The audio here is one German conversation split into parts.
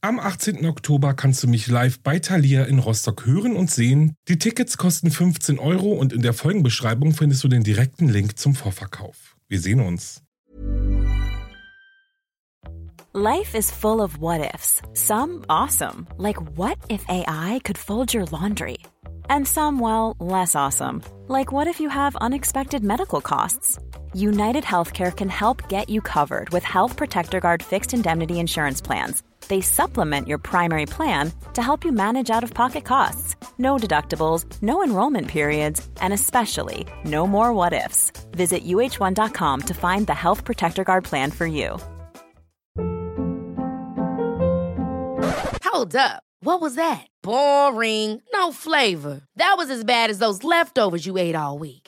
Am 18. Oktober kannst du mich live bei Thalia in Rostock hören und sehen. Die Tickets kosten 15 Euro und in der Folgenbeschreibung findest du den direkten Link zum Vorverkauf. Wir sehen uns. Life is full of what ifs. Some awesome, like what if AI could fold your laundry? And some, well, less awesome, like what if you have unexpected medical costs? United Healthcare can help get you covered with Health Protector Guard fixed indemnity insurance plans they supplement your primary plan to help you manage out of pocket costs. No deductibles, no enrollment periods, and especially no more what ifs. Visit uh1.com to find the Health Protector Guard plan for you. Hold up. What was that? Boring. No flavor. That was as bad as those leftovers you ate all week.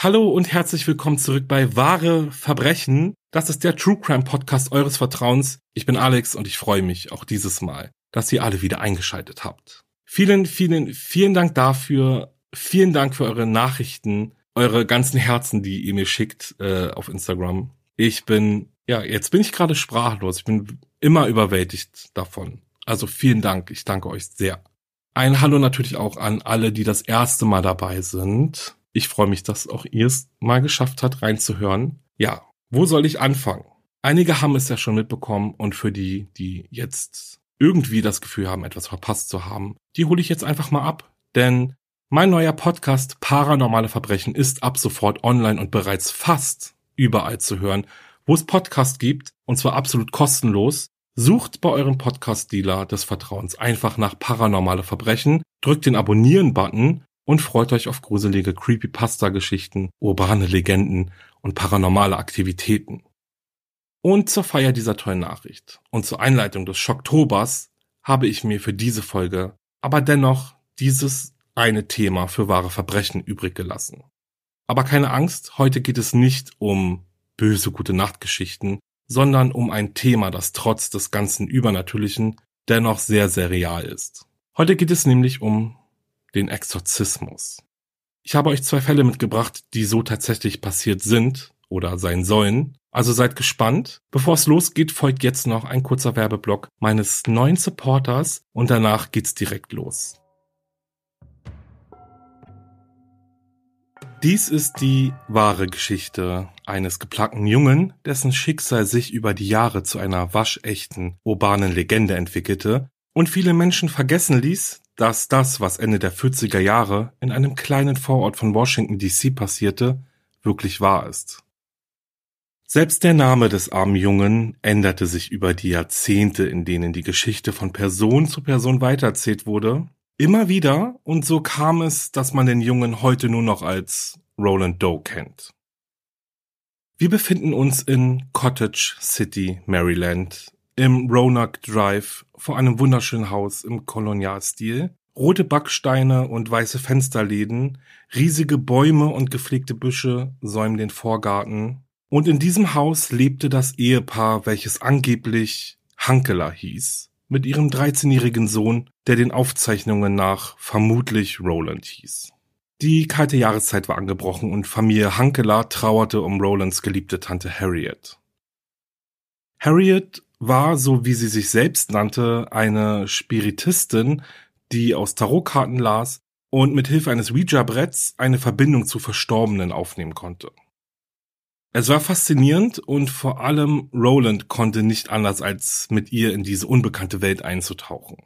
Hallo und herzlich willkommen zurück bei Wahre Verbrechen. Das ist der True Crime Podcast eures Vertrauens. Ich bin Alex und ich freue mich auch dieses Mal, dass ihr alle wieder eingeschaltet habt. Vielen, vielen, vielen Dank dafür. Vielen Dank für eure Nachrichten, eure ganzen Herzen, die ihr mir schickt äh, auf Instagram. Ich bin, ja, jetzt bin ich gerade sprachlos. Ich bin immer überwältigt davon. Also vielen Dank. Ich danke euch sehr. Ein Hallo natürlich auch an alle, die das erste Mal dabei sind. Ich freue mich, dass auch ihr es mal geschafft habt, reinzuhören. Ja, wo soll ich anfangen? Einige haben es ja schon mitbekommen und für die, die jetzt irgendwie das Gefühl haben, etwas verpasst zu haben, die hole ich jetzt einfach mal ab. Denn mein neuer Podcast Paranormale Verbrechen ist ab sofort online und bereits fast überall zu hören, wo es Podcast gibt, und zwar absolut kostenlos. Sucht bei eurem Podcast-Dealer des Vertrauens einfach nach Paranormale Verbrechen, drückt den Abonnieren-Button und freut euch auf gruselige Creepypasta-Geschichten, urbane Legenden und paranormale Aktivitäten. Und zur Feier dieser tollen Nachricht und zur Einleitung des Schocktobers habe ich mir für diese Folge aber dennoch dieses eine Thema für wahre Verbrechen übrig gelassen. Aber keine Angst, heute geht es nicht um böse gute Nachtgeschichten, sondern um ein Thema, das trotz des ganzen Übernatürlichen dennoch sehr, sehr real ist. Heute geht es nämlich um den Exorzismus. Ich habe euch zwei Fälle mitgebracht, die so tatsächlich passiert sind oder sein sollen. Also seid gespannt. Bevor es losgeht, folgt jetzt noch ein kurzer Werbeblock meines neuen Supporters und danach geht's direkt los. Dies ist die wahre Geschichte eines geplagten Jungen, dessen Schicksal sich über die Jahre zu einer waschechten urbanen Legende entwickelte und viele Menschen vergessen ließ, dass das, was Ende der 40er Jahre in einem kleinen Vorort von Washington DC passierte, wirklich wahr ist. Selbst der Name des armen Jungen änderte sich über die Jahrzehnte, in denen die Geschichte von Person zu Person weitererzählt wurde, immer wieder, und so kam es, dass man den Jungen heute nur noch als Roland Doe kennt. Wir befinden uns in Cottage City, Maryland, im Roanoke Drive vor einem wunderschönen Haus im Kolonialstil. Rote Backsteine und weiße Fensterläden, riesige Bäume und gepflegte Büsche säumen den Vorgarten. Und in diesem Haus lebte das Ehepaar, welches angeblich Hankeler hieß, mit ihrem 13-jährigen Sohn, der den Aufzeichnungen nach vermutlich Roland hieß. Die kalte Jahreszeit war angebrochen und Familie Hankeler trauerte um Rolands geliebte Tante Harriet. Harriet war, so wie sie sich selbst nannte, eine Spiritistin, die aus Tarotkarten las und mit Hilfe eines Ouija-Bretts eine Verbindung zu Verstorbenen aufnehmen konnte. Es war faszinierend und vor allem Roland konnte nicht anders als mit ihr in diese unbekannte Welt einzutauchen.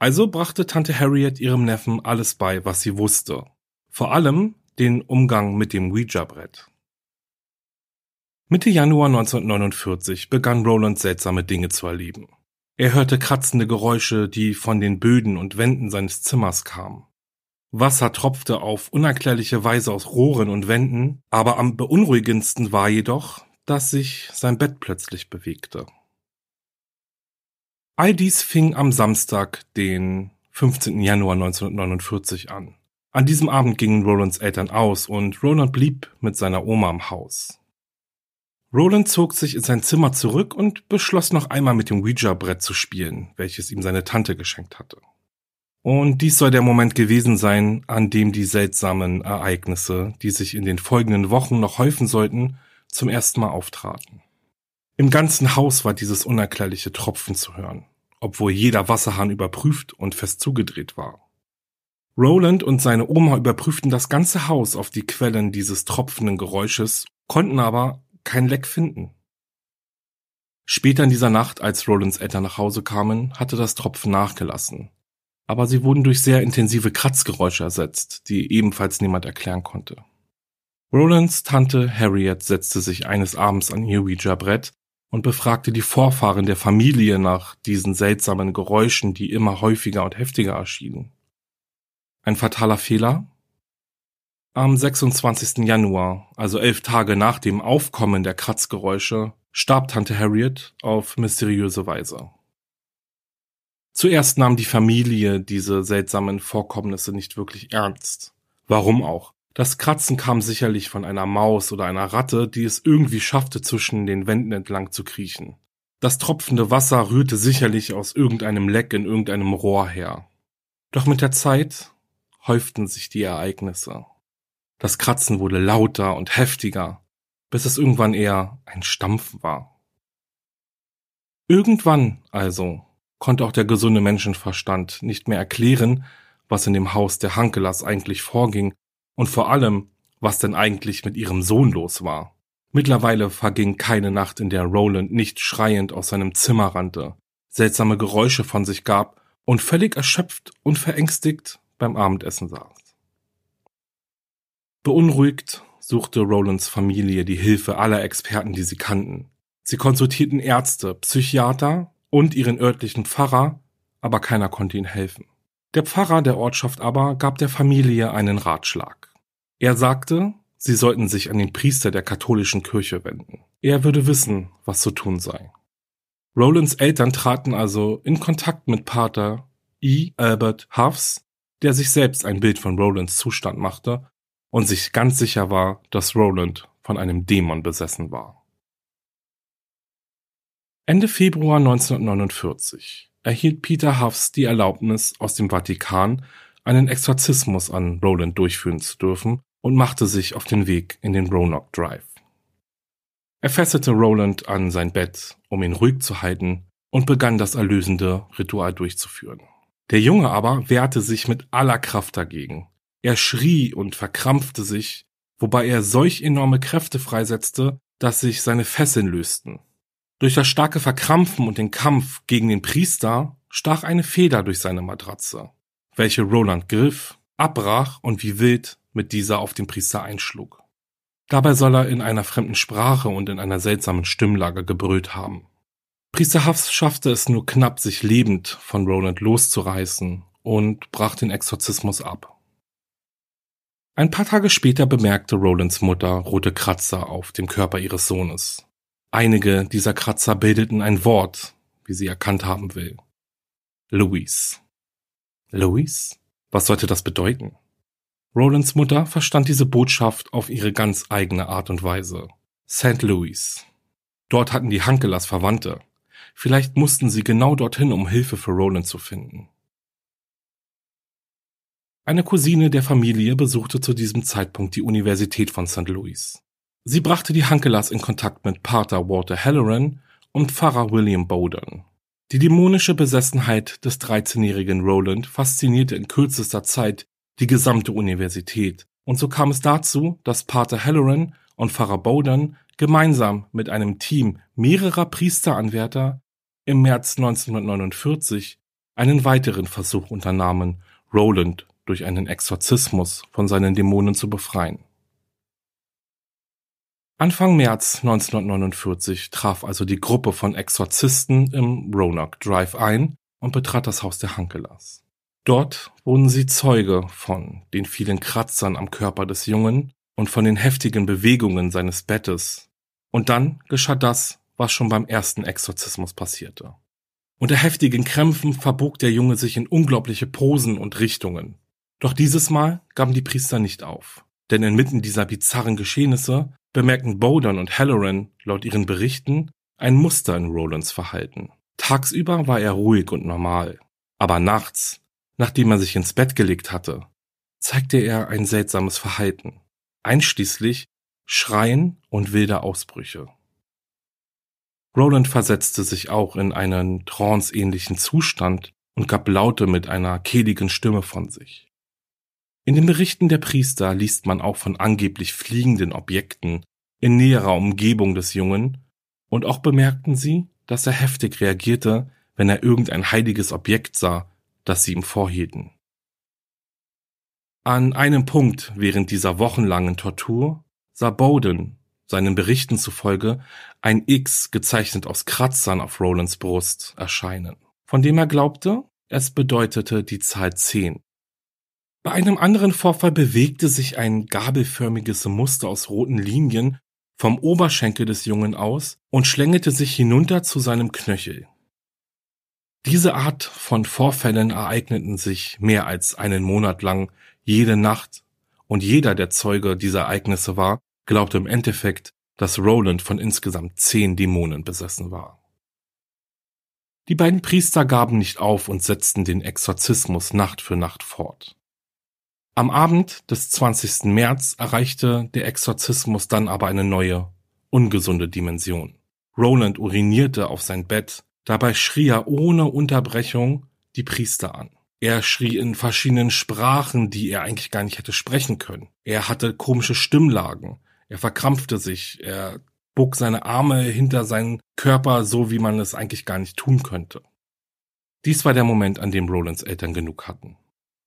Also brachte Tante Harriet ihrem Neffen alles bei, was sie wusste. Vor allem den Umgang mit dem Ouija-Brett. Mitte Januar 1949 begann Roland seltsame Dinge zu erleben. Er hörte kratzende Geräusche, die von den Böden und Wänden seines Zimmers kamen. Wasser tropfte auf unerklärliche Weise aus Rohren und Wänden, aber am beunruhigendsten war jedoch, dass sich sein Bett plötzlich bewegte. All dies fing am Samstag, den 15. Januar 1949 an. An diesem Abend gingen Rolands Eltern aus und Roland blieb mit seiner Oma im Haus. Roland zog sich in sein Zimmer zurück und beschloss noch einmal mit dem Ouija-Brett zu spielen, welches ihm seine Tante geschenkt hatte. Und dies soll der Moment gewesen sein, an dem die seltsamen Ereignisse, die sich in den folgenden Wochen noch häufen sollten, zum ersten Mal auftraten. Im ganzen Haus war dieses unerklärliche Tropfen zu hören, obwohl jeder Wasserhahn überprüft und fest zugedreht war. Roland und seine Oma überprüften das ganze Haus auf die Quellen dieses tropfenden Geräusches, konnten aber kein Leck finden. Später in dieser Nacht, als Rolands Eltern nach Hause kamen, hatte das Tropfen nachgelassen, aber sie wurden durch sehr intensive Kratzgeräusche ersetzt, die ebenfalls niemand erklären konnte. Rolands Tante Harriet setzte sich eines Abends an ihr Ouija-Brett und befragte die Vorfahren der Familie nach diesen seltsamen Geräuschen, die immer häufiger und heftiger erschienen. Ein fataler Fehler? Am 26. Januar, also elf Tage nach dem Aufkommen der Kratzgeräusche, starb Tante Harriet auf mysteriöse Weise. Zuerst nahm die Familie diese seltsamen Vorkommnisse nicht wirklich ernst. Warum auch? Das Kratzen kam sicherlich von einer Maus oder einer Ratte, die es irgendwie schaffte, zwischen den Wänden entlang zu kriechen. Das tropfende Wasser rührte sicherlich aus irgendeinem Leck in irgendeinem Rohr her. Doch mit der Zeit häuften sich die Ereignisse. Das Kratzen wurde lauter und heftiger, bis es irgendwann eher ein Stampfen war. Irgendwann also konnte auch der gesunde Menschenverstand nicht mehr erklären, was in dem Haus der Hankelas eigentlich vorging und vor allem, was denn eigentlich mit ihrem Sohn los war. Mittlerweile verging keine Nacht, in der Roland nicht schreiend aus seinem Zimmer rannte, seltsame Geräusche von sich gab und völlig erschöpft und verängstigt beim Abendessen saß. Beunruhigt suchte Rolands Familie die Hilfe aller Experten, die sie kannten. Sie konsultierten Ärzte, Psychiater und ihren örtlichen Pfarrer, aber keiner konnte ihnen helfen. Der Pfarrer der Ortschaft aber gab der Familie einen Ratschlag. Er sagte, sie sollten sich an den Priester der katholischen Kirche wenden. Er würde wissen, was zu tun sei. Rolands Eltern traten also in Kontakt mit Pater E. Albert Huffs, der sich selbst ein Bild von Rolands Zustand machte und sich ganz sicher war, dass Roland von einem Dämon besessen war. Ende Februar 1949 erhielt Peter Huffs die Erlaubnis aus dem Vatikan, einen Exorzismus an Roland durchführen zu dürfen und machte sich auf den Weg in den Roanoke Drive. Er fesselte Roland an sein Bett, um ihn ruhig zu halten, und begann das erlösende Ritual durchzuführen. Der Junge aber wehrte sich mit aller Kraft dagegen. Er schrie und verkrampfte sich, wobei er solch enorme Kräfte freisetzte, dass sich seine Fesseln lösten. Durch das starke Verkrampfen und den Kampf gegen den Priester stach eine Feder durch seine Matratze, welche Roland griff, abbrach und wie wild mit dieser auf den Priester einschlug. Dabei soll er in einer fremden Sprache und in einer seltsamen Stimmlage gebrüllt haben. Priester Huffs schaffte es nur knapp, sich lebend von Roland loszureißen und brach den Exorzismus ab. Ein paar Tage später bemerkte Rolands Mutter rote Kratzer auf dem Körper ihres Sohnes. Einige dieser Kratzer bildeten ein Wort, wie sie erkannt haben will. Louis. Louis? Was sollte das bedeuten? Rolands Mutter verstand diese Botschaft auf ihre ganz eigene Art und Weise. St. Louis. Dort hatten die Hankelas Verwandte. Vielleicht mussten sie genau dorthin, um Hilfe für Roland zu finden. Eine Cousine der Familie besuchte zu diesem Zeitpunkt die Universität von St. Louis. Sie brachte die Hankelas in Kontakt mit Pater Walter Halloran und Pfarrer William Bowden. Die dämonische Besessenheit des 13-jährigen Roland faszinierte in kürzester Zeit die gesamte Universität. Und so kam es dazu, dass Pater Halloran und Pfarrer Bowden gemeinsam mit einem Team mehrerer Priesteranwärter im März 1949 einen weiteren Versuch unternahmen, Roland durch einen Exorzismus von seinen Dämonen zu befreien. Anfang März 1949 traf also die Gruppe von Exorzisten im Roanoke Drive ein und betrat das Haus der Hankelas. Dort wurden sie Zeuge von den vielen Kratzern am Körper des Jungen und von den heftigen Bewegungen seines Bettes. Und dann geschah das, was schon beim ersten Exorzismus passierte. Unter heftigen Krämpfen verbog der Junge sich in unglaubliche Posen und Richtungen. Doch dieses Mal gaben die Priester nicht auf. Denn inmitten dieser bizarren Geschehnisse bemerken Bowden und Halloran laut ihren Berichten ein Muster in Rolands Verhalten. Tagsüber war er ruhig und normal. Aber nachts, nachdem er sich ins Bett gelegt hatte, zeigte er ein seltsames Verhalten. Einschließlich Schreien und wilde Ausbrüche. Roland versetzte sich auch in einen tranceähnlichen Zustand und gab Laute mit einer kehligen Stimme von sich. In den Berichten der Priester liest man auch von angeblich fliegenden Objekten in näherer Umgebung des Jungen, und auch bemerkten sie, dass er heftig reagierte, wenn er irgendein heiliges Objekt sah, das sie ihm vorhielten. An einem Punkt während dieser wochenlangen Tortur sah Bowden, seinen Berichten zufolge, ein X gezeichnet aus Kratzern auf Rolands Brust erscheinen, von dem er glaubte, es bedeutete die Zahl 10. Bei einem anderen Vorfall bewegte sich ein gabelförmiges Muster aus roten Linien vom Oberschenkel des Jungen aus und schlängelte sich hinunter zu seinem Knöchel. Diese Art von Vorfällen ereigneten sich mehr als einen Monat lang jede Nacht, und jeder, der Zeuge dieser Ereignisse war, glaubte im Endeffekt, dass Roland von insgesamt zehn Dämonen besessen war. Die beiden Priester gaben nicht auf und setzten den Exorzismus Nacht für Nacht fort. Am Abend des 20. März erreichte der Exorzismus dann aber eine neue, ungesunde Dimension. Roland urinierte auf sein Bett, dabei schrie er ohne Unterbrechung die Priester an. Er schrie in verschiedenen Sprachen, die er eigentlich gar nicht hätte sprechen können. Er hatte komische Stimmlagen. Er verkrampfte sich. Er bog seine Arme hinter seinen Körper, so wie man es eigentlich gar nicht tun könnte. Dies war der Moment, an dem Rolands Eltern genug hatten.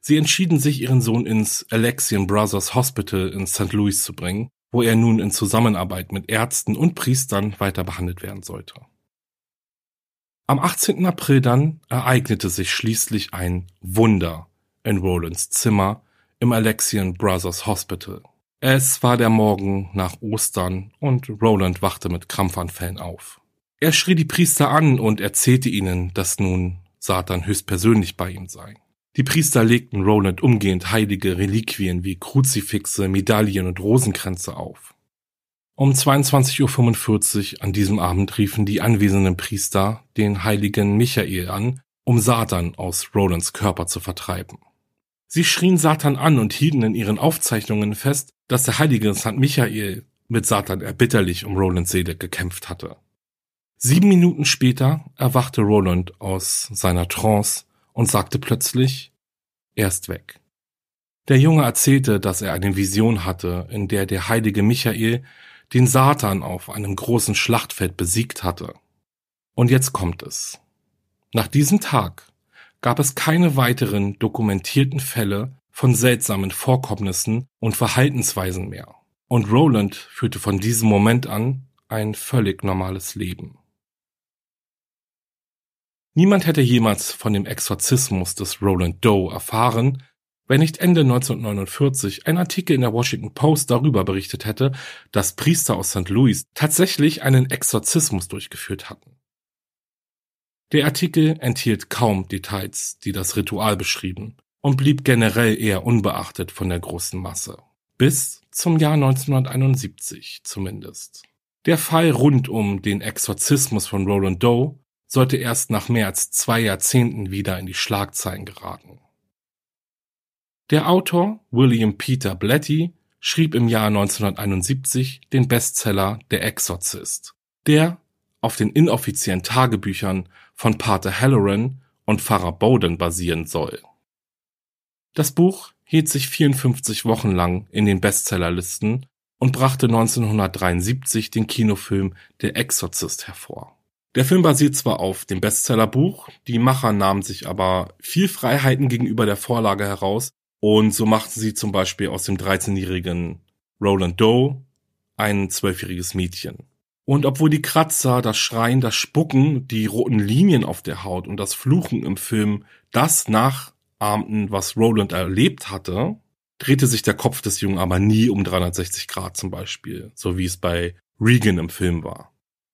Sie entschieden sich, ihren Sohn ins Alexian Brothers Hospital in St. Louis zu bringen, wo er nun in Zusammenarbeit mit Ärzten und Priestern weiter behandelt werden sollte. Am 18. April dann ereignete sich schließlich ein Wunder in Rolands Zimmer im Alexian Brothers Hospital. Es war der Morgen nach Ostern und Roland wachte mit Krampfanfällen auf. Er schrie die Priester an und erzählte ihnen, dass nun Satan höchstpersönlich bei ihm sei. Die Priester legten Roland umgehend heilige Reliquien wie Kruzifixe, Medaillen und Rosenkränze auf. Um 22.45 Uhr an diesem Abend riefen die anwesenden Priester den heiligen Michael an, um Satan aus Rolands Körper zu vertreiben. Sie schrien Satan an und hielten in ihren Aufzeichnungen fest, dass der heilige St. Michael mit Satan erbitterlich um Rolands Seele gekämpft hatte. Sieben Minuten später erwachte Roland aus seiner Trance und sagte plötzlich, er ist weg. Der Junge erzählte, dass er eine Vision hatte, in der der heilige Michael den Satan auf einem großen Schlachtfeld besiegt hatte. Und jetzt kommt es. Nach diesem Tag gab es keine weiteren dokumentierten Fälle von seltsamen Vorkommnissen und Verhaltensweisen mehr. Und Roland führte von diesem Moment an ein völlig normales Leben. Niemand hätte jemals von dem Exorzismus des Roland Doe erfahren, wenn nicht Ende 1949 ein Artikel in der Washington Post darüber berichtet hätte, dass Priester aus St. Louis tatsächlich einen Exorzismus durchgeführt hatten. Der Artikel enthielt kaum Details, die das Ritual beschrieben, und blieb generell eher unbeachtet von der großen Masse. Bis zum Jahr 1971 zumindest. Der Fall rund um den Exorzismus von Roland Doe sollte erst nach mehr als zwei Jahrzehnten wieder in die Schlagzeilen geraten. Der Autor William Peter Blatty schrieb im Jahr 1971 den Bestseller Der Exorzist, der auf den inoffiziellen Tagebüchern von Pater Halloran und Pfarrer Bowden basieren soll. Das Buch hielt sich 54 Wochen lang in den Bestsellerlisten und brachte 1973 den Kinofilm Der Exorzist hervor. Der Film basiert zwar auf dem Bestsellerbuch, die Macher nahmen sich aber viel Freiheiten gegenüber der Vorlage heraus und so machten sie zum Beispiel aus dem 13-jährigen Roland Doe ein zwölfjähriges Mädchen. Und obwohl die Kratzer, das Schreien, das Spucken, die roten Linien auf der Haut und das Fluchen im Film das nachahmten, was Roland erlebt hatte, drehte sich der Kopf des Jungen aber nie um 360 Grad zum Beispiel, so wie es bei Regan im Film war.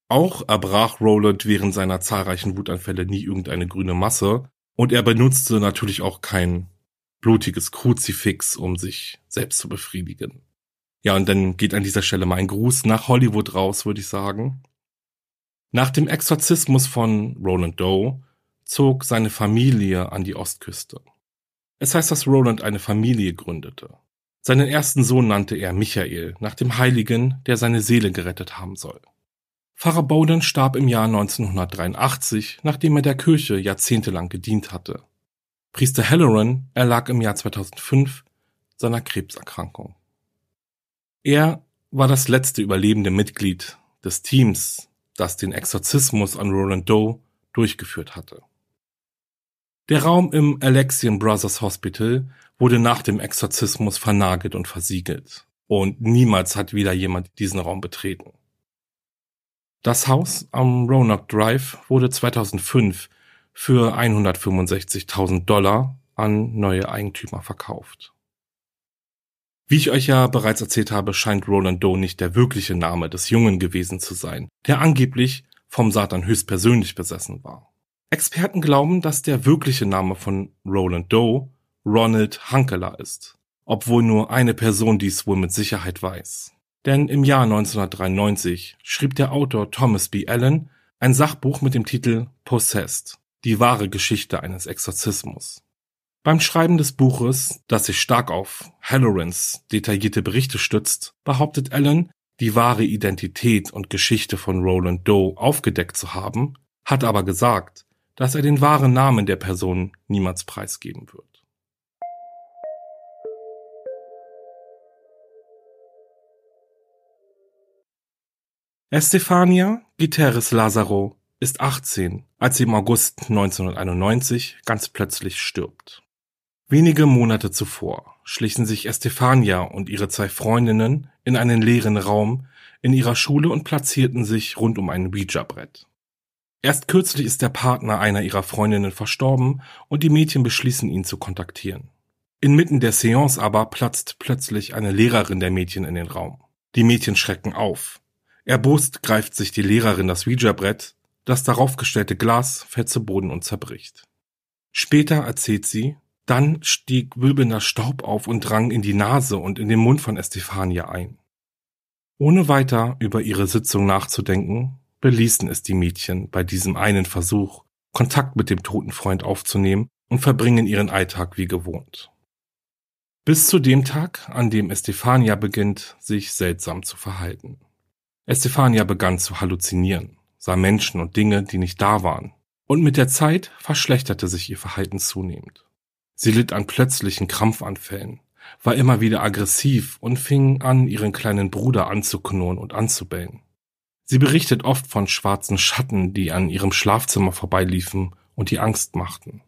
Auch erbrach Roland während seiner zahlreichen Wutanfälle nie irgendeine grüne Masse und er benutzte natürlich auch kein blutiges Kruzifix, um sich selbst zu befriedigen. Ja, und dann geht an dieser Stelle mal ein Gruß nach Hollywood raus, würde ich sagen. Nach dem Exorzismus von Roland Doe zog seine Familie an die Ostküste. Es heißt, dass Roland eine Familie gründete. Seinen ersten Sohn nannte er Michael, nach dem Heiligen, der seine Seele gerettet haben soll. Pfarrer Bowden starb im Jahr 1983, nachdem er der Kirche jahrzehntelang gedient hatte. Priester Halloran erlag im Jahr 2005 seiner Krebserkrankung. Er war das letzte überlebende Mitglied des Teams, das den Exorzismus an Roland Doe durchgeführt hatte. Der Raum im Alexian Brothers Hospital wurde nach dem Exorzismus vernagelt und versiegelt. Und niemals hat wieder jemand diesen Raum betreten. Das Haus am Roanoke Drive wurde 2005 für 165.000 Dollar an neue Eigentümer verkauft. Wie ich euch ja bereits erzählt habe, scheint Roland Doe nicht der wirkliche Name des Jungen gewesen zu sein, der angeblich vom Satan höchstpersönlich besessen war. Experten glauben, dass der wirkliche Name von Roland Doe Ronald Hankeler ist, obwohl nur eine Person dies wohl mit Sicherheit weiß. Denn im Jahr 1993 schrieb der Autor Thomas B. Allen ein Sachbuch mit dem Titel Possessed, die wahre Geschichte eines Exorzismus. Beim Schreiben des Buches, das sich stark auf Hallorans detaillierte Berichte stützt, behauptet Allen, die wahre Identität und Geschichte von Roland Doe aufgedeckt zu haben, hat aber gesagt, dass er den wahren Namen der Person niemals preisgeben wird. Estefania Guterres Lazaro ist 18, als sie im August 1991 ganz plötzlich stirbt. Wenige Monate zuvor schlichen sich Estefania und ihre zwei Freundinnen in einen leeren Raum in ihrer Schule und platzierten sich rund um ein Ouija-Brett. Erst kürzlich ist der Partner einer ihrer Freundinnen verstorben und die Mädchen beschließen ihn zu kontaktieren. Inmitten der Seance aber platzt plötzlich eine Lehrerin der Mädchen in den Raum. Die Mädchen schrecken auf. Erbost greift sich die Lehrerin das Ouija-Brett, das darauf gestellte Glas fällt zu Boden und zerbricht. Später erzählt sie, dann stieg wirbelnder Staub auf und drang in die Nase und in den Mund von Estefania ein. Ohne weiter über ihre Sitzung nachzudenken, beließen es die Mädchen bei diesem einen Versuch, Kontakt mit dem toten Freund aufzunehmen und verbringen ihren Alltag wie gewohnt. Bis zu dem Tag, an dem Estefania beginnt, sich seltsam zu verhalten. Estefania begann zu halluzinieren, sah Menschen und Dinge, die nicht da waren, und mit der Zeit verschlechterte sich ihr Verhalten zunehmend. Sie litt an plötzlichen Krampfanfällen, war immer wieder aggressiv und fing an, ihren kleinen Bruder anzuknurren und anzubellen. Sie berichtet oft von schwarzen Schatten, die an ihrem Schlafzimmer vorbeiliefen und die Angst machten.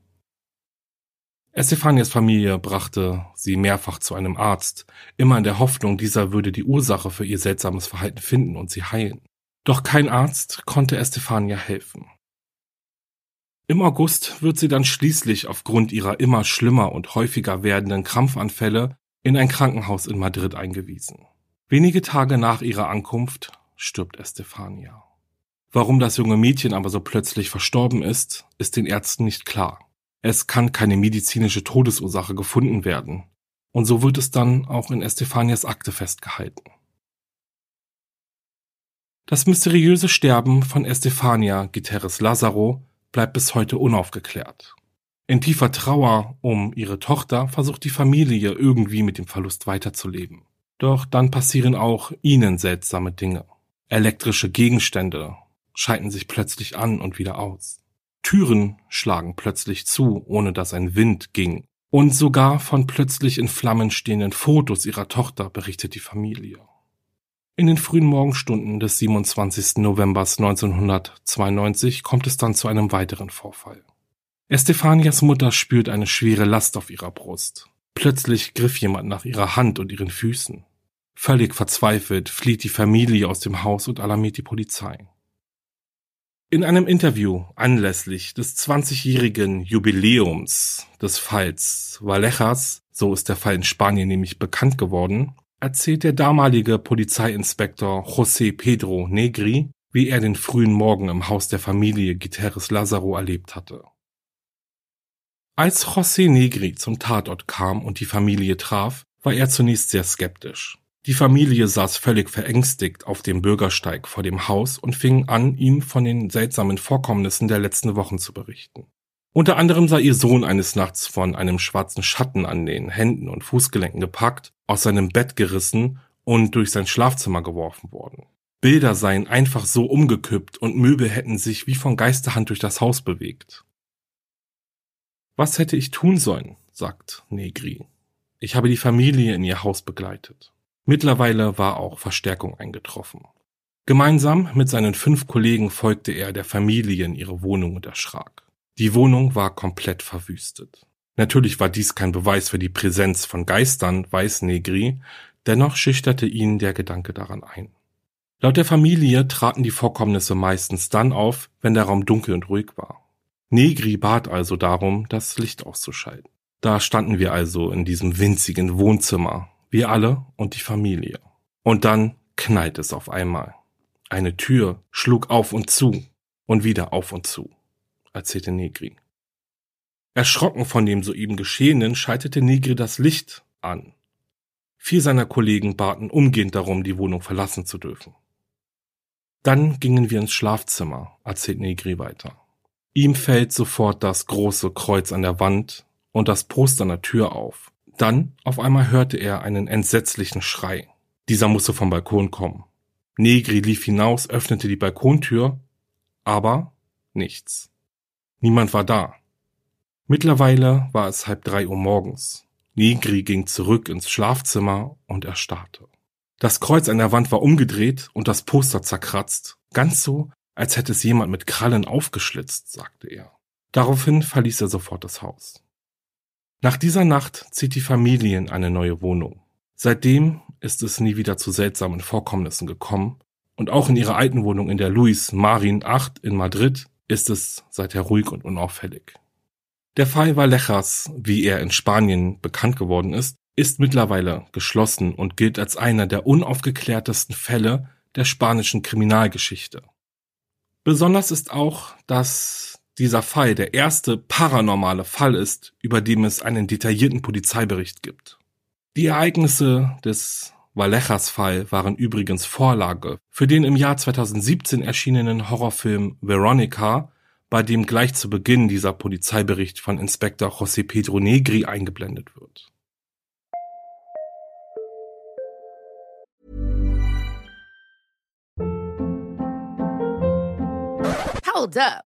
Estefanias Familie brachte sie mehrfach zu einem Arzt, immer in der Hoffnung, dieser würde die Ursache für ihr seltsames Verhalten finden und sie heilen. Doch kein Arzt konnte Estefania helfen. Im August wird sie dann schließlich aufgrund ihrer immer schlimmer und häufiger werdenden Krampfanfälle in ein Krankenhaus in Madrid eingewiesen. Wenige Tage nach ihrer Ankunft stirbt Estefania. Warum das junge Mädchen aber so plötzlich verstorben ist, ist den Ärzten nicht klar. Es kann keine medizinische Todesursache gefunden werden. Und so wird es dann auch in Estefanias Akte festgehalten. Das mysteriöse Sterben von Estefania Guterres Lazaro bleibt bis heute unaufgeklärt. In tiefer Trauer um ihre Tochter versucht die Familie irgendwie mit dem Verlust weiterzuleben. Doch dann passieren auch ihnen seltsame Dinge. Elektrische Gegenstände schalten sich plötzlich an und wieder aus. Türen schlagen plötzlich zu, ohne dass ein Wind ging. Und sogar von plötzlich in Flammen stehenden Fotos ihrer Tochter berichtet die Familie. In den frühen Morgenstunden des 27. November 1992 kommt es dann zu einem weiteren Vorfall. Estefanias Mutter spürt eine schwere Last auf ihrer Brust. Plötzlich griff jemand nach ihrer Hand und ihren Füßen. Völlig verzweifelt flieht die Familie aus dem Haus und alarmiert die Polizei. In einem Interview anlässlich des 20-jährigen Jubiläums des Falls Vallejas, so ist der Fall in Spanien nämlich bekannt geworden, erzählt der damalige Polizeiinspektor José Pedro Negri, wie er den frühen Morgen im Haus der Familie Gutierrez Lazaro erlebt hatte. Als José Negri zum Tatort kam und die Familie traf, war er zunächst sehr skeptisch. Die Familie saß völlig verängstigt auf dem Bürgersteig vor dem Haus und fing an, ihm von den seltsamen Vorkommnissen der letzten Wochen zu berichten. Unter anderem sei ihr Sohn eines Nachts von einem schwarzen Schatten an den Händen und Fußgelenken gepackt, aus seinem Bett gerissen und durch sein Schlafzimmer geworfen worden. Bilder seien einfach so umgekippt und Möbel hätten sich wie von Geisterhand durch das Haus bewegt. Was hätte ich tun sollen? sagt Negri. Ich habe die Familie in ihr Haus begleitet. Mittlerweile war auch Verstärkung eingetroffen. Gemeinsam mit seinen fünf Kollegen folgte er der Familie in ihre Wohnung und erschrak. Die Wohnung war komplett verwüstet. Natürlich war dies kein Beweis für die Präsenz von Geistern, weiß Negri, dennoch schüchterte ihn der Gedanke daran ein. Laut der Familie traten die Vorkommnisse meistens dann auf, wenn der Raum dunkel und ruhig war. Negri bat also darum, das Licht auszuschalten. Da standen wir also in diesem winzigen Wohnzimmer, wir alle und die Familie. Und dann knallt es auf einmal. Eine Tür schlug auf und zu und wieder auf und zu erzählte Negri. Erschrocken von dem soeben Geschehenen schaltete Negri das Licht an. Vier seiner Kollegen baten umgehend darum, die Wohnung verlassen zu dürfen. Dann gingen wir ins Schlafzimmer, erzählt Negri weiter. Ihm fällt sofort das große Kreuz an der Wand und das Poster an der Tür auf. Dann auf einmal hörte er einen entsetzlichen Schrei. Dieser musste vom Balkon kommen. Negri lief hinaus, öffnete die Balkontür, aber nichts. Niemand war da. Mittlerweile war es halb drei Uhr morgens. Negri ging zurück ins Schlafzimmer und erstarrte. Das Kreuz an der Wand war umgedreht und das Poster zerkratzt, ganz so, als hätte es jemand mit Krallen aufgeschlitzt, sagte er. Daraufhin verließ er sofort das Haus. Nach dieser Nacht zieht die Familie in eine neue Wohnung. Seitdem ist es nie wieder zu seltsamen Vorkommnissen gekommen und auch in ihrer alten Wohnung in der Luis Marin 8 in Madrid ist es seither ruhig und unauffällig. Der Fall Vallejas, wie er in Spanien bekannt geworden ist, ist mittlerweile geschlossen und gilt als einer der unaufgeklärtesten Fälle der spanischen Kriminalgeschichte. Besonders ist auch, dass dieser Fall der erste paranormale Fall ist, über dem es einen detaillierten Polizeibericht gibt. Die Ereignisse des Vallejas Fall waren übrigens Vorlage für den im Jahr 2017 erschienenen Horrorfilm Veronica, bei dem gleich zu Beginn dieser Polizeibericht von Inspektor José Pedro Negri eingeblendet wird. Hold up.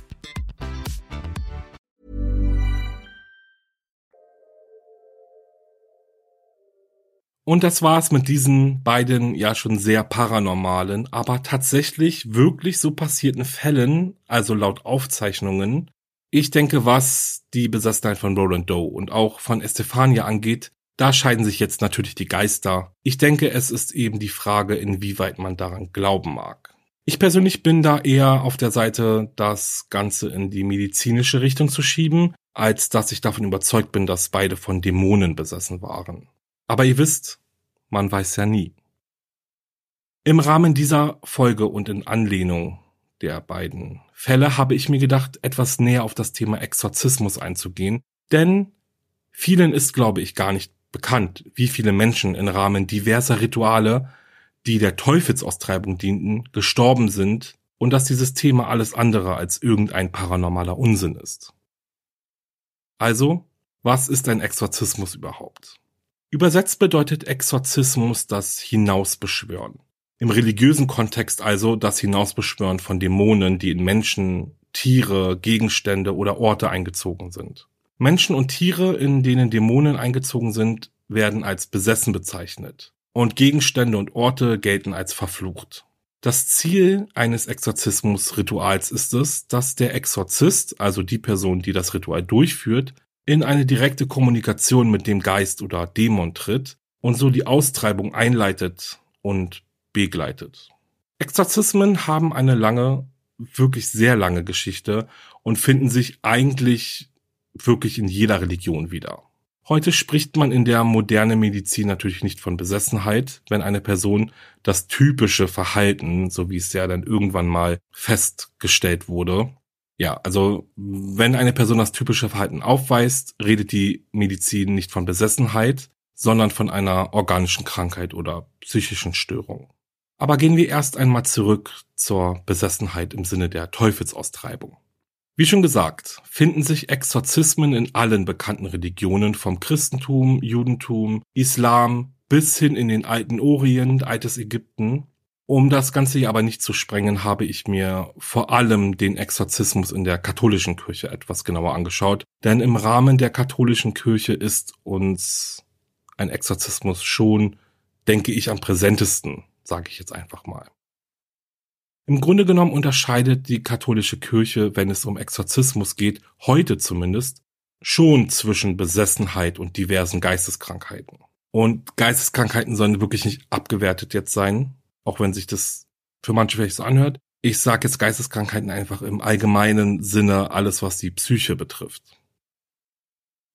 Und das war's mit diesen beiden ja schon sehr paranormalen, aber tatsächlich wirklich so passierten Fällen, also laut Aufzeichnungen. Ich denke, was die Besessenheit von Roland Doe und auch von Estefania angeht, da scheiden sich jetzt natürlich die Geister. Ich denke, es ist eben die Frage, inwieweit man daran glauben mag. Ich persönlich bin da eher auf der Seite, das Ganze in die medizinische Richtung zu schieben, als dass ich davon überzeugt bin, dass beide von Dämonen besessen waren. Aber ihr wisst, man weiß ja nie. Im Rahmen dieser Folge und in Anlehnung der beiden Fälle habe ich mir gedacht, etwas näher auf das Thema Exorzismus einzugehen, denn vielen ist, glaube ich, gar nicht bekannt, wie viele Menschen im Rahmen diverser Rituale, die der Teufelsaustreibung dienten, gestorben sind und dass dieses Thema alles andere als irgendein paranormaler Unsinn ist. Also, was ist ein Exorzismus überhaupt? Übersetzt bedeutet Exorzismus das Hinausbeschwören. Im religiösen Kontext also das Hinausbeschwören von Dämonen, die in Menschen, Tiere, Gegenstände oder Orte eingezogen sind. Menschen und Tiere, in denen Dämonen eingezogen sind, werden als besessen bezeichnet. Und Gegenstände und Orte gelten als verflucht. Das Ziel eines Exorzismusrituals ist es, dass der Exorzist, also die Person, die das Ritual durchführt, in eine direkte Kommunikation mit dem Geist oder Dämon tritt und so die Austreibung einleitet und begleitet. Exorzismen haben eine lange, wirklich sehr lange Geschichte und finden sich eigentlich wirklich in jeder Religion wieder. Heute spricht man in der modernen Medizin natürlich nicht von Besessenheit, wenn eine Person das typische Verhalten, so wie es ja dann irgendwann mal festgestellt wurde, ja, also wenn eine Person das typische Verhalten aufweist, redet die Medizin nicht von Besessenheit, sondern von einer organischen Krankheit oder psychischen Störung. Aber gehen wir erst einmal zurück zur Besessenheit im Sinne der Teufelsaustreibung. Wie schon gesagt, finden sich Exorzismen in allen bekannten Religionen vom Christentum, Judentum, Islam bis hin in den alten Orient, altes Ägypten. Um das Ganze hier aber nicht zu sprengen, habe ich mir vor allem den Exorzismus in der katholischen Kirche etwas genauer angeschaut, denn im Rahmen der katholischen Kirche ist uns ein Exorzismus schon, denke ich, am präsentesten, sage ich jetzt einfach mal. Im Grunde genommen unterscheidet die katholische Kirche, wenn es um Exorzismus geht, heute zumindest, schon zwischen Besessenheit und diversen Geisteskrankheiten. Und Geisteskrankheiten sollen wirklich nicht abgewertet jetzt sein, auch wenn sich das für manche vielleicht so anhört. Ich sage jetzt Geisteskrankheiten einfach im allgemeinen Sinne alles, was die Psyche betrifft.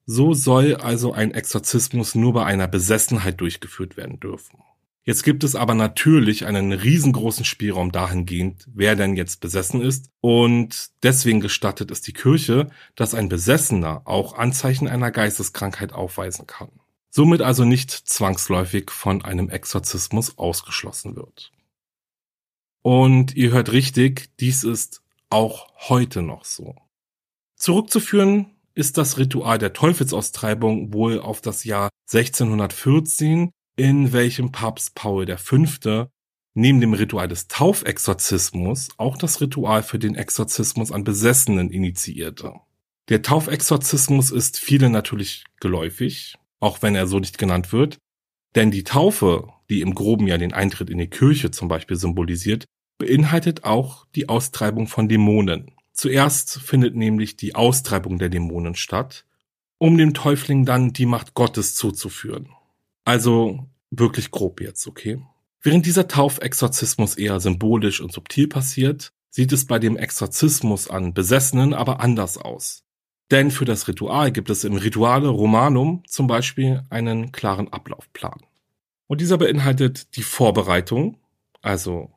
So soll also ein Exorzismus nur bei einer Besessenheit durchgeführt werden dürfen. Jetzt gibt es aber natürlich einen riesengroßen Spielraum dahingehend, wer denn jetzt besessen ist. Und deswegen gestattet es die Kirche, dass ein Besessener auch Anzeichen einer Geisteskrankheit aufweisen kann. Somit also nicht zwangsläufig von einem Exorzismus ausgeschlossen wird. Und ihr hört richtig, dies ist auch heute noch so. Zurückzuführen ist das Ritual der Teufelsaustreibung wohl auf das Jahr 1614, in welchem Papst Paul V. neben dem Ritual des Taufexorzismus auch das Ritual für den Exorzismus an Besessenen initiierte. Der Taufexorzismus ist vielen natürlich geläufig, auch wenn er so nicht genannt wird, denn die Taufe, die im groben ja den Eintritt in die Kirche zum Beispiel symbolisiert, beinhaltet auch die Austreibung von Dämonen. Zuerst findet nämlich die Austreibung der Dämonen statt, um dem Täufling dann die Macht Gottes zuzuführen. Also wirklich grob jetzt, okay? Während dieser Taufexorzismus eher symbolisch und subtil passiert, sieht es bei dem Exorzismus an Besessenen aber anders aus. Denn für das Ritual gibt es im Rituale Romanum zum Beispiel einen klaren Ablaufplan. Und dieser beinhaltet die Vorbereitung, also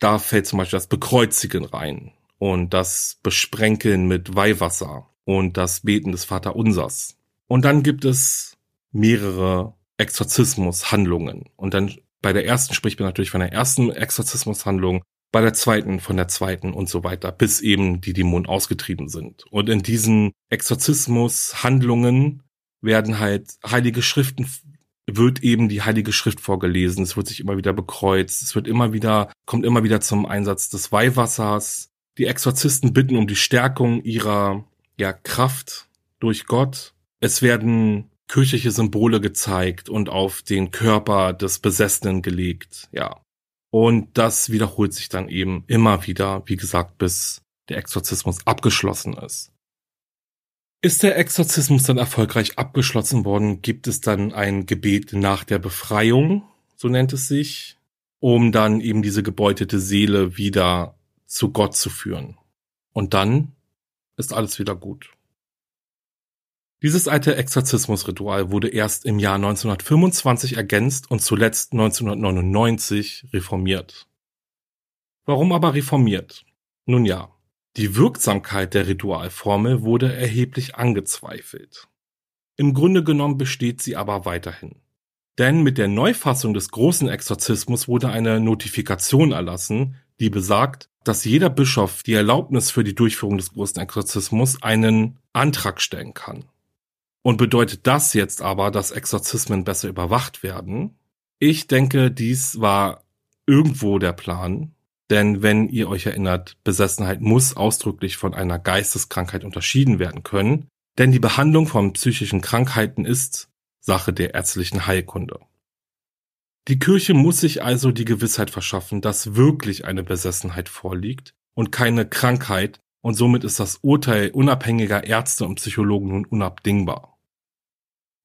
da fällt zum Beispiel das Bekreuzigen rein und das Besprenkeln mit Weihwasser und das Beten des Vaterunsers. Und dann gibt es mehrere Exorzismushandlungen. Und dann bei der ersten spricht man natürlich von der ersten Exorzismushandlung, bei der zweiten von der zweiten und so weiter, bis eben die Dämonen ausgetrieben sind. Und in diesen Exorzismushandlungen werden halt heilige Schriften wird eben die heilige Schrift vorgelesen, es wird sich immer wieder bekreuzt, es wird immer wieder, kommt immer wieder zum Einsatz des Weihwassers. Die Exorzisten bitten um die Stärkung ihrer, ja, Kraft durch Gott. Es werden kirchliche Symbole gezeigt und auf den Körper des Besessenen gelegt, ja. Und das wiederholt sich dann eben immer wieder, wie gesagt, bis der Exorzismus abgeschlossen ist. Ist der Exorzismus dann erfolgreich abgeschlossen worden, gibt es dann ein Gebet nach der Befreiung, so nennt es sich, um dann eben diese gebeutete Seele wieder zu Gott zu führen. Und dann ist alles wieder gut. Dieses alte Exorzismusritual wurde erst im Jahr 1925 ergänzt und zuletzt 1999 reformiert. Warum aber reformiert? Nun ja, die Wirksamkeit der Ritualformel wurde erheblich angezweifelt. Im Grunde genommen besteht sie aber weiterhin. Denn mit der Neufassung des großen Exorzismus wurde eine Notifikation erlassen, die besagt, dass jeder Bischof die Erlaubnis für die Durchführung des großen Exorzismus einen Antrag stellen kann. Und bedeutet das jetzt aber, dass Exorzismen besser überwacht werden? Ich denke, dies war irgendwo der Plan. Denn wenn ihr euch erinnert, Besessenheit muss ausdrücklich von einer Geisteskrankheit unterschieden werden können. Denn die Behandlung von psychischen Krankheiten ist Sache der ärztlichen Heilkunde. Die Kirche muss sich also die Gewissheit verschaffen, dass wirklich eine Besessenheit vorliegt und keine Krankheit, und somit ist das Urteil unabhängiger Ärzte und Psychologen nun unabdingbar.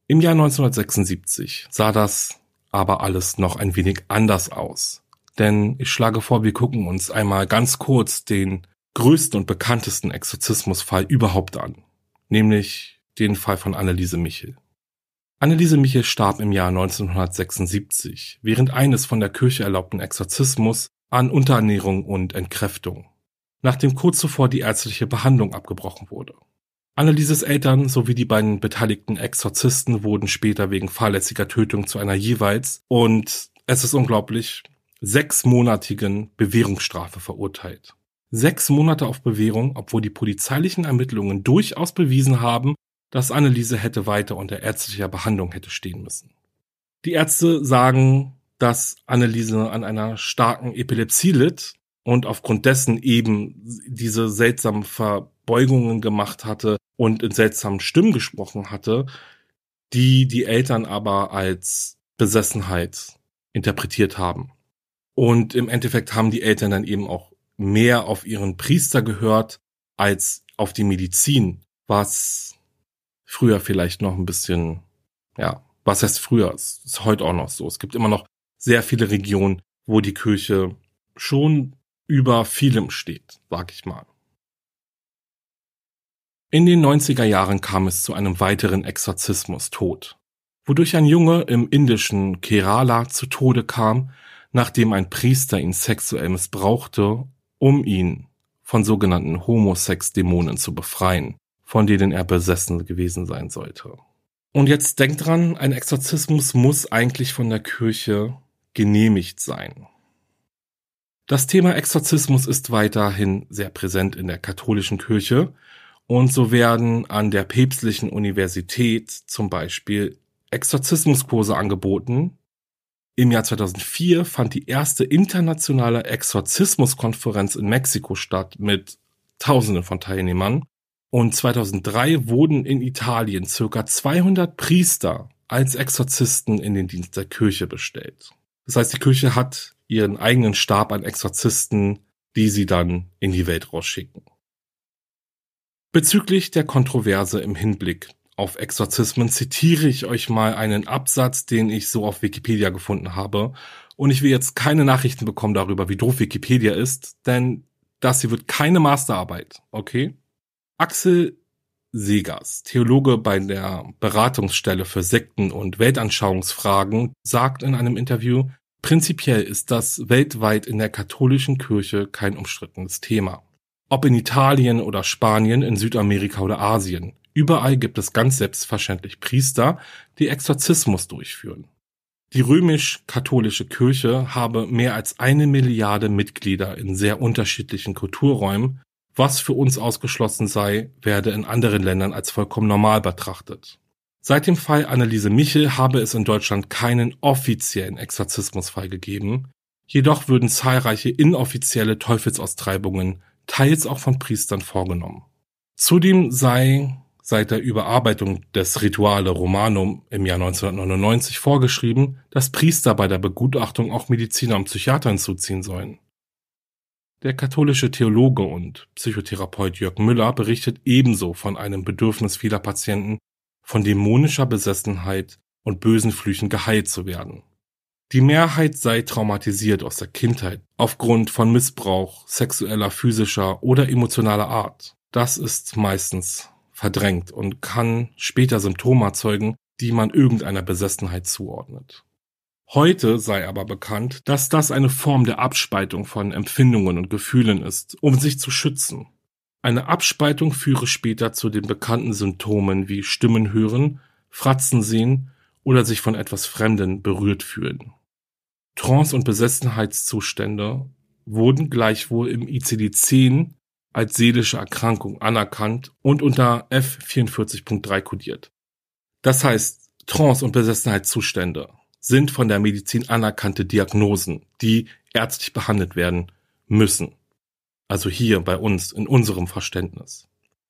Im Jahr 1976 sah das aber alles noch ein wenig anders aus. Denn ich schlage vor, wir gucken uns einmal ganz kurz den größten und bekanntesten Exorzismusfall überhaupt an, nämlich den Fall von Anneliese Michel. Anneliese Michel starb im Jahr 1976 während eines von der Kirche erlaubten Exorzismus an Unterernährung und Entkräftung, nachdem kurz zuvor die ärztliche Behandlung abgebrochen wurde. Annelieses Eltern sowie die beiden beteiligten Exorzisten wurden später wegen fahrlässiger Tötung zu einer jeweils und es ist unglaublich sechsmonatigen Bewährungsstrafe verurteilt. Sechs Monate auf Bewährung, obwohl die polizeilichen Ermittlungen durchaus bewiesen haben, dass Anneliese hätte weiter unter ärztlicher Behandlung hätte stehen müssen. Die Ärzte sagen, dass Anneliese an einer starken Epilepsie litt und aufgrund dessen eben diese seltsamen Verbeugungen gemacht hatte und in seltsamen Stimmen gesprochen hatte, die die Eltern aber als Besessenheit interpretiert haben. Und im Endeffekt haben die Eltern dann eben auch mehr auf ihren Priester gehört als auf die Medizin, was früher vielleicht noch ein bisschen, ja, was heißt früher? Es ist heute auch noch so. Es gibt immer noch sehr viele Regionen, wo die Kirche schon über vielem steht, sag ich mal. In den 90er Jahren kam es zu einem weiteren Exorzismus-Tod, wodurch ein Junge im indischen Kerala zu Tode kam, nachdem ein Priester ihn sexuell missbrauchte, um ihn von sogenannten Homosex-Dämonen zu befreien von denen er besessen gewesen sein sollte. Und jetzt denkt dran, ein Exorzismus muss eigentlich von der Kirche genehmigt sein. Das Thema Exorzismus ist weiterhin sehr präsent in der katholischen Kirche und so werden an der päpstlichen Universität zum Beispiel Exorzismuskurse angeboten. Im Jahr 2004 fand die erste internationale Exorzismuskonferenz in Mexiko statt mit Tausenden von Teilnehmern und 2003 wurden in Italien circa 200 Priester als Exorzisten in den Dienst der Kirche bestellt. Das heißt, die Kirche hat ihren eigenen Stab an Exorzisten, die sie dann in die Welt rausschicken. Bezüglich der Kontroverse im Hinblick auf Exorzismen zitiere ich euch mal einen Absatz, den ich so auf Wikipedia gefunden habe. Und ich will jetzt keine Nachrichten bekommen darüber, wie doof Wikipedia ist, denn das hier wird keine Masterarbeit, okay? Axel Segers, Theologe bei der Beratungsstelle für Sekten und Weltanschauungsfragen, sagt in einem Interview, prinzipiell ist das weltweit in der katholischen Kirche kein umstrittenes Thema. Ob in Italien oder Spanien, in Südamerika oder Asien, überall gibt es ganz selbstverständlich Priester, die Exorzismus durchführen. Die römisch-katholische Kirche habe mehr als eine Milliarde Mitglieder in sehr unterschiedlichen Kulturräumen was für uns ausgeschlossen sei, werde in anderen Ländern als vollkommen normal betrachtet. Seit dem Fall Anneliese Michel habe es in Deutschland keinen offiziellen Exorzismusfall gegeben, jedoch würden zahlreiche inoffizielle Teufelsaustreibungen teils auch von Priestern vorgenommen. Zudem sei seit der Überarbeitung des Rituale Romanum im Jahr 1999 vorgeschrieben, dass Priester bei der Begutachtung auch Mediziner und Psychiater hinzuziehen sollen. Der katholische Theologe und Psychotherapeut Jörg Müller berichtet ebenso von einem Bedürfnis vieler Patienten, von dämonischer Besessenheit und bösen Flüchen geheilt zu werden. Die Mehrheit sei traumatisiert aus der Kindheit aufgrund von Missbrauch sexueller, physischer oder emotionaler Art. Das ist meistens verdrängt und kann später Symptome erzeugen, die man irgendeiner Besessenheit zuordnet. Heute sei aber bekannt, dass das eine Form der Abspaltung von Empfindungen und Gefühlen ist, um sich zu schützen. Eine Abspaltung führe später zu den bekannten Symptomen wie Stimmen hören, Fratzen sehen oder sich von etwas Fremden berührt fühlen. Trance- und Besessenheitszustände wurden gleichwohl im ICD-10 als seelische Erkrankung anerkannt und unter F44.3 kodiert. Das heißt, Trance- und Besessenheitszustände sind von der Medizin anerkannte Diagnosen, die ärztlich behandelt werden müssen. Also hier bei uns, in unserem Verständnis.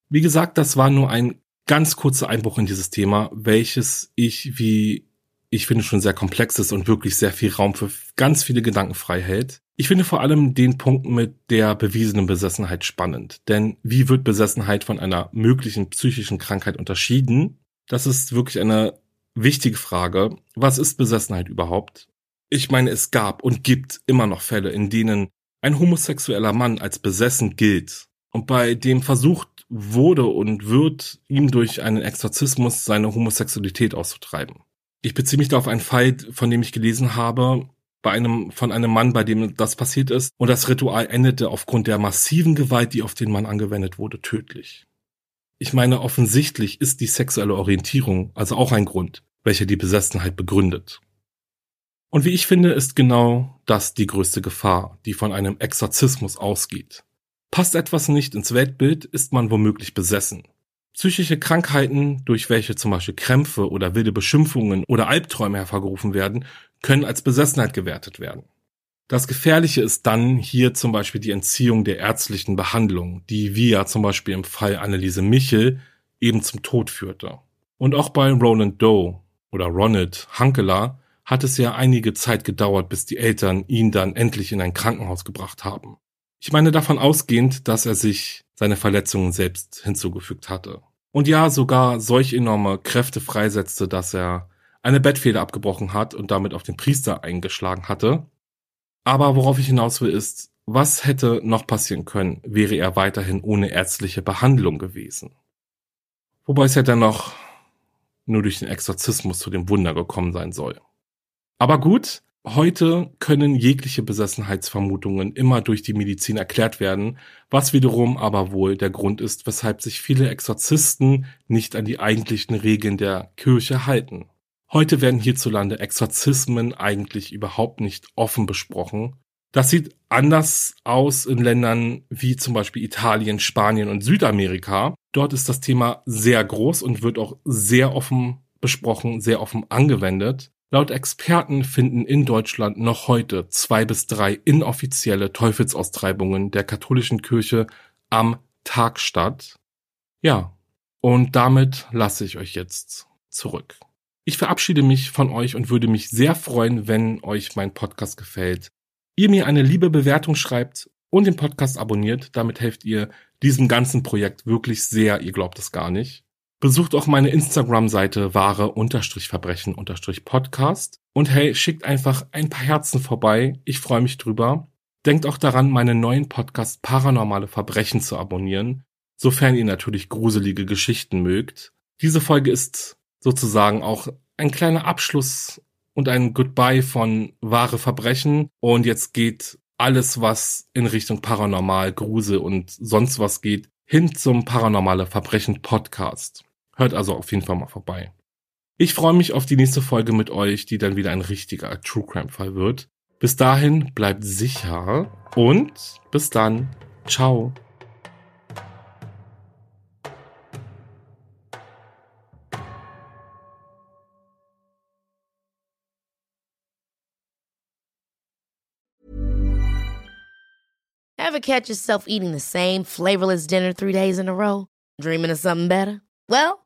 Wie gesagt, das war nur ein ganz kurzer Einbruch in dieses Thema, welches ich, wie ich finde schon sehr komplex ist und wirklich sehr viel Raum für ganz viele Gedanken frei hält. Ich finde vor allem den Punkt mit der bewiesenen Besessenheit spannend. Denn wie wird Besessenheit von einer möglichen psychischen Krankheit unterschieden? Das ist wirklich eine wichtige Frage. Was ist Besessenheit überhaupt? Ich meine, es gab und gibt immer noch Fälle, in denen ein homosexueller Mann als besessen gilt und bei dem versucht wurde und wird, ihm durch einen Exorzismus seine Homosexualität auszutreiben. Ich beziehe mich da auf einen Fall, von dem ich gelesen habe, bei einem, von einem Mann, bei dem das passiert ist. Und das Ritual endete aufgrund der massiven Gewalt, die auf den Mann angewendet wurde, tödlich. Ich meine, offensichtlich ist die sexuelle Orientierung also auch ein Grund, welcher die Besessenheit begründet. Und wie ich finde, ist genau das die größte Gefahr, die von einem Exorzismus ausgeht. Passt etwas nicht ins Weltbild, ist man womöglich besessen. Psychische Krankheiten, durch welche zum Beispiel Krämpfe oder wilde Beschimpfungen oder Albträume hervorgerufen werden, können als Besessenheit gewertet werden. Das Gefährliche ist dann hier zum Beispiel die Entziehung der ärztlichen Behandlung, die wie ja zum Beispiel im Fall Anneliese Michel eben zum Tod führte. Und auch bei Roland Doe oder Ronald Hankeler hat es ja einige Zeit gedauert, bis die Eltern ihn dann endlich in ein Krankenhaus gebracht haben. Ich meine davon ausgehend, dass er sich seine Verletzungen selbst hinzugefügt hatte. Und ja, sogar solch enorme Kräfte freisetzte, dass er eine Bettfeder abgebrochen hat und damit auf den Priester eingeschlagen hatte. Aber worauf ich hinaus will ist, was hätte noch passieren können, wäre er weiterhin ohne ärztliche Behandlung gewesen? Wobei es ja dennoch nur durch den Exorzismus zu dem Wunder gekommen sein soll. Aber gut, Heute können jegliche Besessenheitsvermutungen immer durch die Medizin erklärt werden, was wiederum aber wohl der Grund ist, weshalb sich viele Exorzisten nicht an die eigentlichen Regeln der Kirche halten. Heute werden hierzulande Exorzismen eigentlich überhaupt nicht offen besprochen. Das sieht anders aus in Ländern wie zum Beispiel Italien, Spanien und Südamerika. Dort ist das Thema sehr groß und wird auch sehr offen besprochen, sehr offen angewendet. Laut Experten finden in Deutschland noch heute zwei bis drei inoffizielle Teufelsaustreibungen der katholischen Kirche am Tag statt. Ja, und damit lasse ich euch jetzt zurück. Ich verabschiede mich von euch und würde mich sehr freuen, wenn euch mein Podcast gefällt. Ihr mir eine liebe Bewertung schreibt und den Podcast abonniert. Damit helft ihr diesem ganzen Projekt wirklich sehr. Ihr glaubt es gar nicht. Besucht auch meine Instagram-Seite wahre-verbrechen-podcast. Und hey, schickt einfach ein paar Herzen vorbei. Ich freue mich drüber. Denkt auch daran, meinen neuen Podcast Paranormale Verbrechen zu abonnieren, sofern ihr natürlich gruselige Geschichten mögt. Diese Folge ist sozusagen auch ein kleiner Abschluss und ein Goodbye von wahre Verbrechen. Und jetzt geht alles, was in Richtung Paranormal, Grusel und sonst was geht, hin zum Paranormale Verbrechen Podcast. Hört also auf jeden Fall mal vorbei. Ich freue mich auf die nächste Folge mit euch, die dann wieder ein richtiger True Crime Fall wird. Bis dahin bleibt sicher und bis dann. Ciao. Ever catch yourself eating the same flavorless dinner three days in a row? Dreaming of something better? Well,